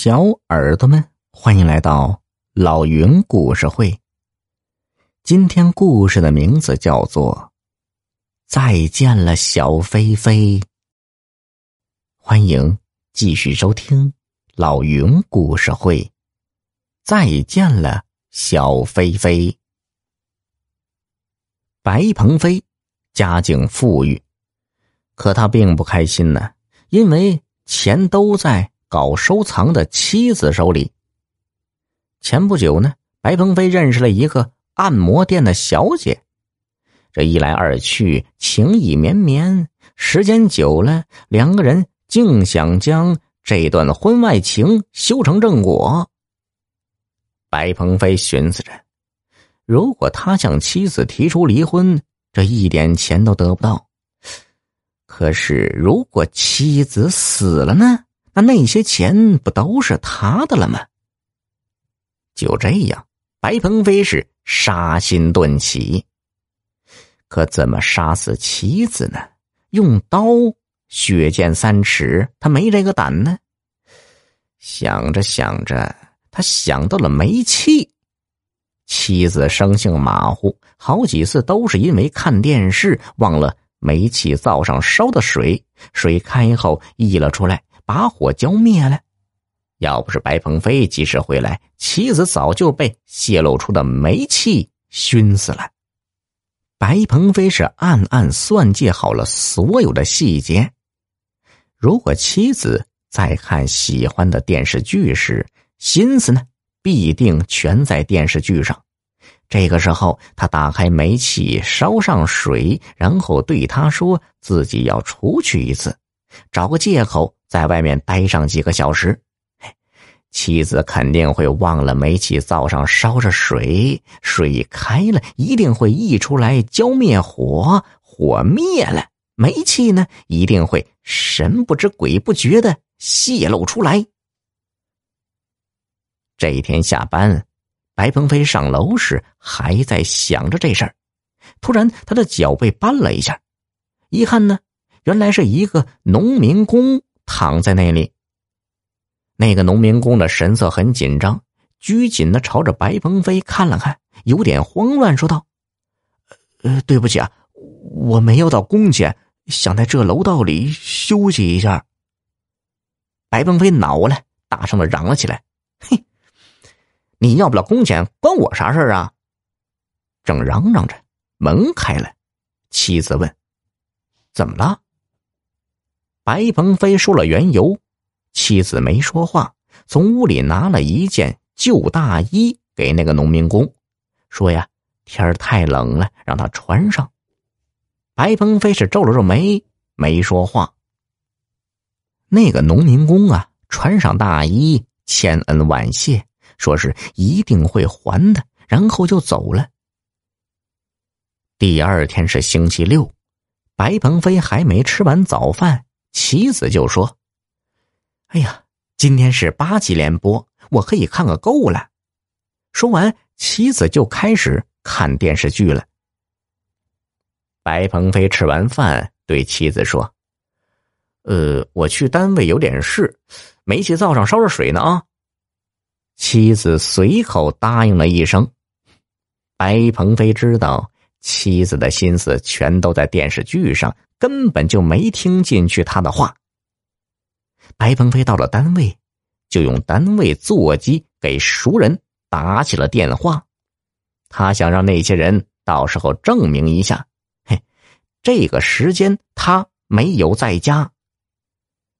小耳朵们，欢迎来到老云故事会。今天故事的名字叫做《再见了，小飞飞》。欢迎继续收听老云故事会。再见了，小飞飞。白鹏飞家境富裕，可他并不开心呢，因为钱都在。搞收藏的妻子手里。前不久呢，白鹏飞认识了一个按摩店的小姐，这一来二去，情意绵绵。时间久了，两个人竟想将这段婚外情修成正果。白鹏飞寻思着，如果他向妻子提出离婚，这一点钱都得不到。可是，如果妻子死了呢？那那些钱不都是他的了吗？就这样，白鹏飞是杀心顿起。可怎么杀死妻子呢？用刀，血溅三尺，他没这个胆呢。想着想着，他想到了煤气。妻子生性马虎，好几次都是因为看电视忘了煤气灶上烧的水，水开后溢了出来。把火浇灭了，要不是白鹏飞及时回来，妻子早就被泄露出的煤气熏死了。白鹏飞是暗暗算计好了所有的细节。如果妻子在看喜欢的电视剧时，心思呢必定全在电视剧上。这个时候，他打开煤气，烧上水，然后对他说自己要出去一次，找个借口。在外面待上几个小时，妻子肯定会忘了煤气灶上烧着水，水开了一定会溢出来浇灭火，火灭了，煤气呢一定会神不知鬼不觉的泄露出来。这一天下班，白鹏飞上楼时还在想着这事儿，突然他的脚被绊了一下，一看呢，原来是一个农民工。躺在那里，那个农民工的神色很紧张，拘谨的朝着白鹏飞看了看，有点慌乱，说道：“呃，对不起啊，我没有到工钱，想在这楼道里休息一下。”白鹏飞恼了，大声的嚷了起来：“嘿，你要不了工钱，关我啥事啊？”正嚷嚷着，门开了，妻子问：“怎么了？”白鹏飞说了缘由，妻子没说话，从屋里拿了一件旧大衣给那个农民工，说呀，天太冷了，让他穿上。白鹏飞是皱了皱眉，没说话。那个农民工啊，穿上大衣，千恩万谢，说是一定会还的，然后就走了。第二天是星期六，白鹏飞还没吃完早饭。妻子就说：“哎呀，今天是八集连播，我可以看个够了。”说完，妻子就开始看电视剧了。白鹏飞吃完饭对妻子说：“呃，我去单位有点事，煤气灶上烧着水呢啊。”妻子随口答应了一声。白鹏飞知道妻子的心思全都在电视剧上。根本就没听进去他的话。白鹏飞到了单位，就用单位座机给熟人打起了电话。他想让那些人到时候证明一下，嘿，这个时间他没有在家。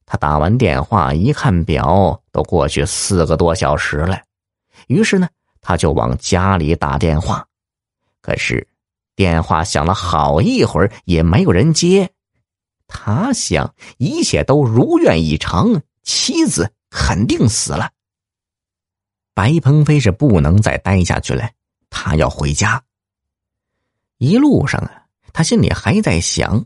他打完电话一看表，都过去四个多小时了。于是呢，他就往家里打电话，可是。电话响了好一会儿，也没有人接。他想，一切都如愿以偿，妻子肯定死了。白鹏飞是不能再待下去了，他要回家。一路上啊，他心里还在想：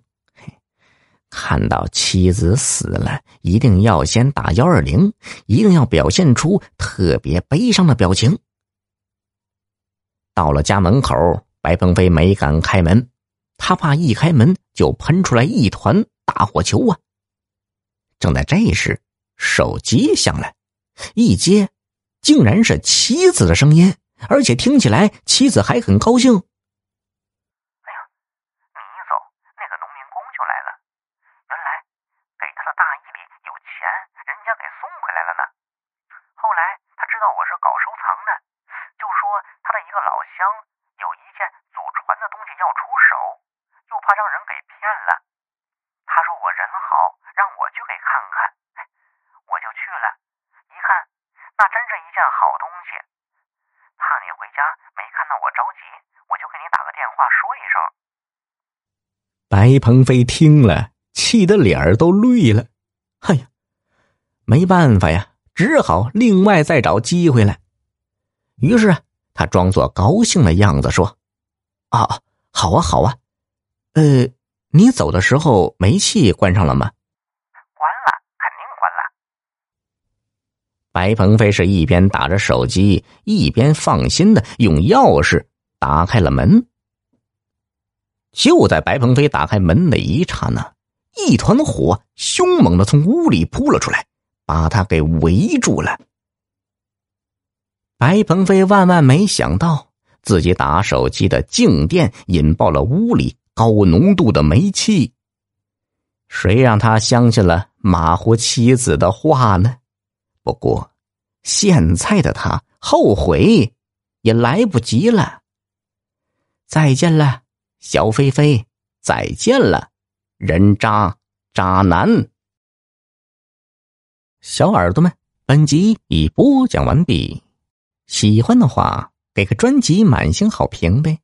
看到妻子死了，一定要先打幺二零，一定要表现出特别悲伤的表情。到了家门口。白鹏飞没敢开门，他怕一开门就喷出来一团大火球啊！正在这时，手机响了，一接，竟然是妻子的声音，而且听起来妻子还很高兴。哎呀，你一走那个农民工就来了怕让人给骗了。他说我人好，让我去给看看，我就去了。一看，那真是一件好东西，怕你回家没看到我着急，我就给你打个电话说一声。白鹏飞听了，气得脸儿都绿了。哎呀，没办法呀，只好另外再找机会来。于是他装作高兴的样子说：“啊，好啊，好啊。呃，你走的时候煤气关上了吗？”关了，肯定关了白鹏飞是一边打着手机，一边放心的用钥匙打开了门。就在白鹏飞打开门的一刹那，一团火凶猛的从屋里扑了出来，把他给围住了。白鹏飞万万没想到，自己打手机的静电引爆了屋里高浓度的煤气。谁让他相信了马虎妻子的话呢？不过，现在的他后悔也来不及了。再见了，小飞飞！再见了，人渣渣男！小耳朵们，本集已播讲完毕。喜欢的话，给个专辑满星好评呗。